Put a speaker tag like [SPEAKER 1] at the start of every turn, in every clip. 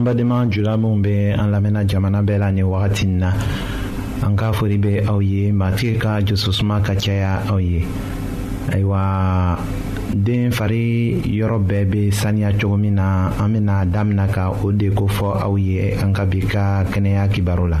[SPEAKER 1] an
[SPEAKER 2] badenma jula minw be an lamɛnna jamana bɛɛ la ni wagati n na an ka fori be aw ye matigi ka jososuma ka caya aw ye ayiwa den fari yɔrɔ bɛɛ bɛ saniya cogo min na an bɛna damina ka o de ko fɔ aw ye an ka bi ka kɛnɛya kibaru la.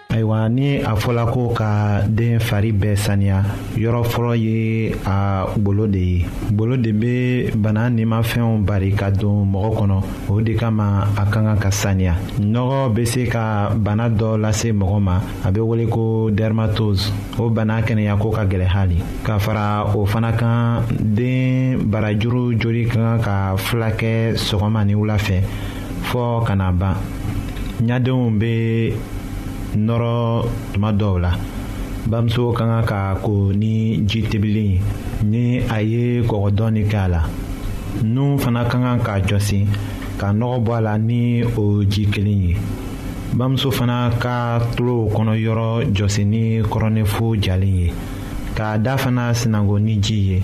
[SPEAKER 1] ayiwa
[SPEAKER 2] ni a fɔla ko ka den fari bɛɛ saniya yɔrɔ fɔlɔ ye a golo de ye golo de bɛ bana nimafɛnw bari ka don mɔgɔ kɔnɔ o de kama a ka kan ka saniya nɔgɔ bɛ se ka bana dɔ lase mɔgɔ ma a bɛ wele ko dermatose o bana kɛnɛya ko ka gɛlɛ hali ka fara o fana kan den barajuru joli ka kan ka fulakɛ sɔgɔma ni wula fɛ fɔɔ ka na ban ɲadenw bɛ nɔrɔ tuma dɔw la bamuso ka kan ka ko ni ji tebilen ni a ye kɔgɔ dɔɔni kɛ a la nun fana ka kan ka jɔsi ka nɔgɔ bɔ a la ni o ji kelen ye bamuso fana ka tulow kɔnɔ yɔrɔ jɔsi ni kɔrɔnɛfo jalen ye k'a da fana sinango ni ji ye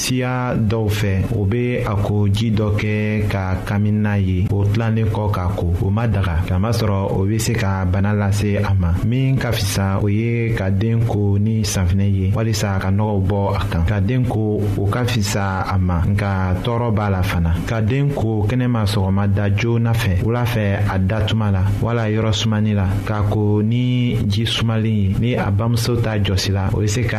[SPEAKER 2] siya dɔw fɛ o bɛ a ko ji dɔ kɛ ka kamina ye o tilalen kɔ k'a ko o ma daga k'a masɔrɔ o bɛ se ka bana lase a ma min ka fisa o ye ka den ko ni sanfinɛ ye walisa ka nɔgɔw bɔ a kan ka den ko o ka fisa a ma nka tɔɔrɔ b'a la fana ka den ko kɛnɛma sɔgɔma da joona fɛ wula fɛ a da tuma la wala yɔrɔ sumani la k'a ko ni ji sumalen ye ni a bamuso ta jɔsila o bɛ se ka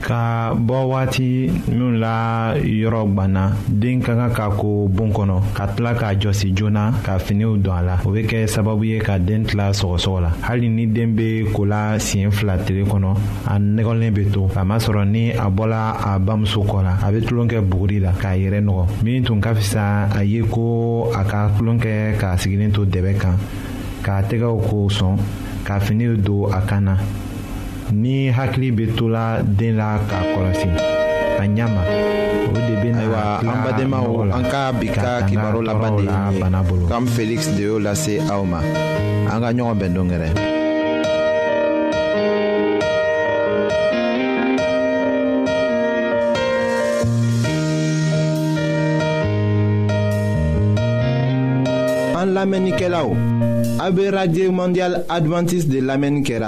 [SPEAKER 2] ka bɔ waati minnu la yɔrɔ gwanna den ka kan ka ko bon kɔnɔ ka tila k'a jɔsi joona ka finiw don a la o bɛ kɛ sababu ye ka den tila sɔgɔsɔgɔ la hali ni den bɛ ko la siɲɛ fila tile kɔnɔ a nɛgɛlen bɛ to k'a masɔrɔ ni a bɔla a bamuso kɔ la a bɛ tulon kɛ buguri la k'a yɛrɛ nɔgɔ min tun ka fisa a ye ko a ka tulon kɛ k'a sigilen to dɛbɛ kan k'a tɛgɛw ko sɔn ka finiw don a kan na ni hakili bɛ tola den la k'a kɔlɔsi a ɲɛ ma o de bɛ na
[SPEAKER 1] ayiwa an badenmaw an ka bi ka kibaru laban de ye bana bolo kam felix de y'o lase aw ma an ka ɲɔgɔn bɛn don gɛrɛ. an lamɛnnikɛlaw a bɛ radio mondial adventiste de lamɛnni kɛra.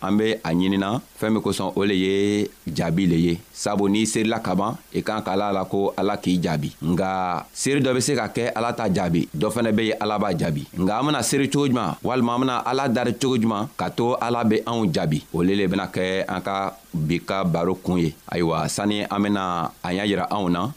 [SPEAKER 1] an be a
[SPEAKER 3] ɲinina fɛɛn min kosɔn o le ye jaabi le ye sabu n'i seerila ka ban i e kan ka la la ko ala k'i jaabi nga seeri dɔ be se ka kɛ ala t'a jaabi dɔ fɛnɛ be ye ala b'a jaabi nga an bena seeri cogo juman walima an bena ala dari cogo juman ka to ala be anw jaabi o le le bena kɛ an ka bi ka baro kun ye ayiwa sani an bena a y'a yira anw na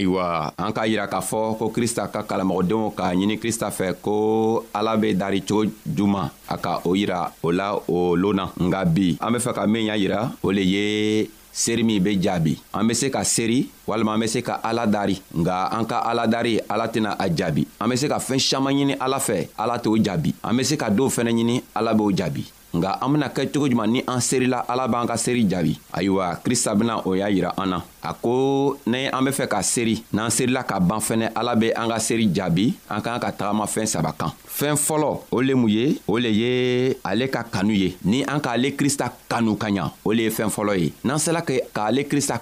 [SPEAKER 3] ayiwa an k'a yira k'a fɔ ko krista ka kalamɔgɔdenw k'a ɲini krista fɛ ko ala be dari cogo juman a ka o yira o la o loon na nka bi an be fɛ ka min y'a yira o le ye seri min be jaabi an be se ka seri walima an be se ka ala dari nga an ka ala dari ala tɛna a jaabi an be se ka fɛɛn saman ɲini ala fɛ ala t'o jaabi an be se ka doo fɛnɛ ɲini ala b'o jaabi
[SPEAKER 4] nka an bena kɛ cogo juman ni an serila ala b'an ka seri jaabi ayiwa krista bena o y'a yira an na a ko ni an be fɛ ka seri n'an serila ka ban fɛnɛ ala be an ka seri jaabi an k'an ka tagama fɛɛn saba kan fɛɛn fɔlɔ o le mun ye o le ye ale ka kanu ye ni an k'ale krista kanu ka ɲa o le ye fɛɛn fɔlɔ ye n'an sela k'ale krista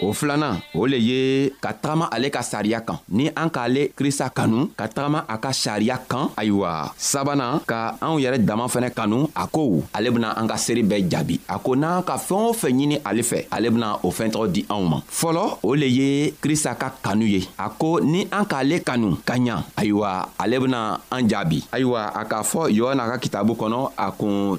[SPEAKER 4] o filanan o le ye ka tagama ale ka sariya kan ni an k'ale krista kanu ka tagama a ka sariya kan ayiwa sabanan ka anw yɛrɛ dama fɛnɛ kanu a ko ale bena an ka seeri bɛɛ jaabi a ko n'an ka fɛɛn o fɛn ɲini ale fɛ ale bena o fɛn tɔgɔ di anw ma fɔlɔ o le ye krista ka kanu ye a ko ni an k'ale kanu ka ɲa ayiwa ale bena an jaabi ayiwa a k'a fɔ yohana ka kitabu kɔnɔ a kun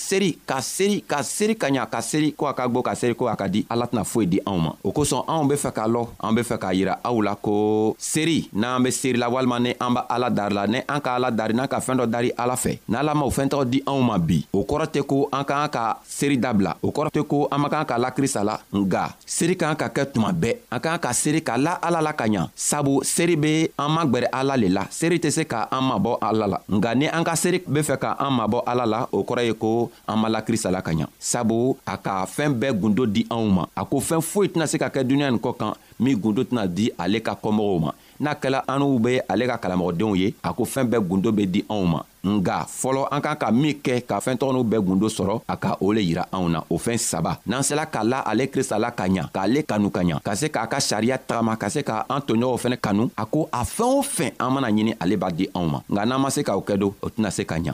[SPEAKER 4] seri ka seri ka seri ka ɲa ka seri ko a ka gwo ka seri ko a ka di ala tɛna foyi di anw ma o kosɔn anw be fɛ k'a lɔ an be fɛ k'a yira aw la ko seri n'an be seri la walima ni an b'a ala dari la ni an ka ala dari n'an ka fɛɛn dɔ dari ala fɛ n'ala m'o fɛɛn tɔgɔ di anw ma bi o kɔrɔ tɛ ko an k'an ka seri dabila o kɔrɔ tɛ ko an man kan ka la krista la nga seere ka kan ka kɛ tuma bɛɛ an ka kan ka seere ka la ala la ka ɲa sabu seere be an magwɛrɛ ala le la seere tɛ se ka an mabɔ ala la nka ni an ka seere be fɛ ka an mabɔ ala la o kɔrɔ ye ko an ma la krista la ka ɲa sabu a ka fɛɛn bɛɛ gundo di anw ma a ko fɛɛn foyi tɛna se ka kɛ duniɲa nin kɔ kan min gundo tɛna di ale ka kɔmɔgɔw ma n'a kɛla an'u be ale ka kalamɔgɔdenw ye a ko fɛɛn bɛɛ gundo be di anw ma nga fɔlɔ an kan ka min kɛ ka fɛɛn tɔgɔniw bɛɛ gundo sɔrɔ a ka o le yira anw na o fɛɛn saba n'an sela ka la ale krista la ka ɲa k'ale kanu ka ɲa ka se k'a ka sariya tagama ka se ka an toɲɔgɔnw fɛnɛ kanu a ko a fɛɛn o fɛn an mana ɲini ale b'a di anw ma nka n'an ma se k'o kɛ don o tɛna se ka ɲa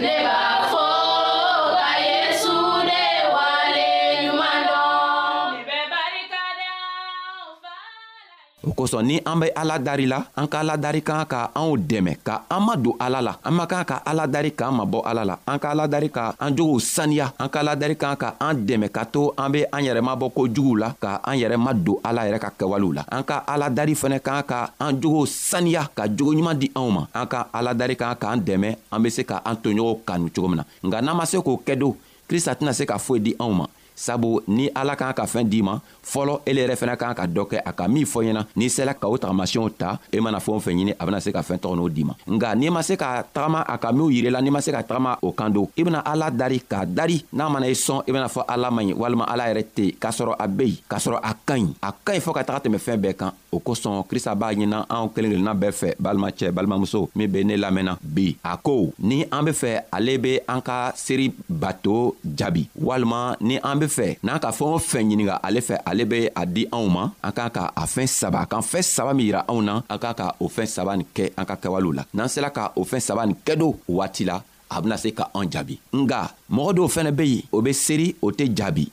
[SPEAKER 5] ne b'a fɔ ka yesu ne wale ɲuman dɔn
[SPEAKER 3] ne bɛ barika da
[SPEAKER 4] o kosɔn ni an bɛ ala dari la an ka ala dari kan ka anw dɛmɛ ka an ma don ala la an ma kan ka ala dari k'an mabɔ ala la an ka ala dari ka an jogow saniya an ka ala dari kan ka an dɛmɛ ka to an be an yɛrɛ mabɔ ko juguw la ka an yɛrɛ ma don ala yɛrɛ ka kɛwalew la an ka ala dari fɛnɛ kan ka an jogow saniya ka jogo ɲuman di anw ma an ka aladari kan k'an dɛmɛ an be se ka an toɲɔgɔnw kanu cogo min na nka n'an ma se k'o kɛ don krista tɛna se ka foyi di anw ma sabu ni ala kan ka fɛɛn d'i ma fɔlɔ ele yɛrɛ fɛnɛ kan ka dɔ kɛ a ka min fɔ ɲɛna n'i sela ka o tagamasiyɛnw ta i e mana fɛɛn fɛn ɲini a bena se ka fɛɛn tɔgɔ n'o d'i ma nka n'i ma se ka tagama a ka minw yirila n'i ma se ka tagama o kan don i e bena ala dari k'a dari n'a mana i e sɔn i bena fɔ ala man ɲi walima ala yɛrɛ tɛ k'a sɔrɔ a be yen k'a sɔrɔ a ka ɲi a ka ɲi fɔɔ ka taga tɛmɛ fɛɛn bɛɛ kan o kosɔn krista b'a ɲininna anw kelen kelenna bɛɛ fɛ balimacɛ balimamuso min be ne lamɛnna bi a ko ni an be fɛ ale be an ka seri bato jaabi walima ni an be fɛ n'an ka fɛɛn o fɛn ɲininga ale fɛ ale be a di anw ma an k'a ka a fɛɛn saba kan fɛɛn saba min yira anw na an k'a ka o fɛɛn saba nin kɛ an ka kɛwalew la n'an sela ka o fɛɛn saba nin kɛ do waati la a bena se ka an jaabi nga mɔgɔ dɔw fɛnɛ be yen o be seri o tɛ jaabi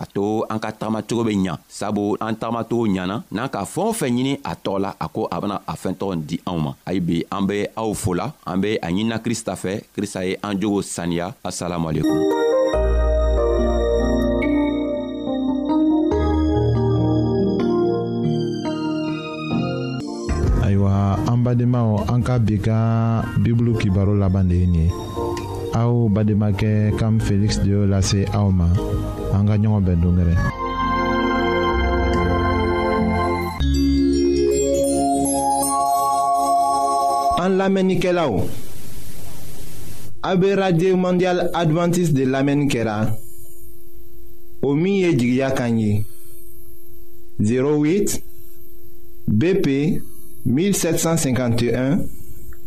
[SPEAKER 4] ka to an ka tagamacogo bɛ ɲa sabu an tagamacogo ɲana n'an ka fɛɛn o fɛn ɲini a tɔgɔ la a ko a bena a fɛɛn tɔgɔ di anw ma ayi bi an be aw fola an be a ɲinina krista fɛ krista ye an jogo saniya asalamualekum
[SPEAKER 2] ayiwa an badenmaw an ka bi ka bibulu kibaro laban de ye nin ye aw bademakɛ kam feliksi de y'o lase aw ma an ka ɲɔgɔn bɛn dongɛrɛ
[SPEAKER 1] an lamɛnnikɛlaw a be radio mondial adventiste de lamɛnni kɛra o min ye jigiya kan ye 08 BP 1751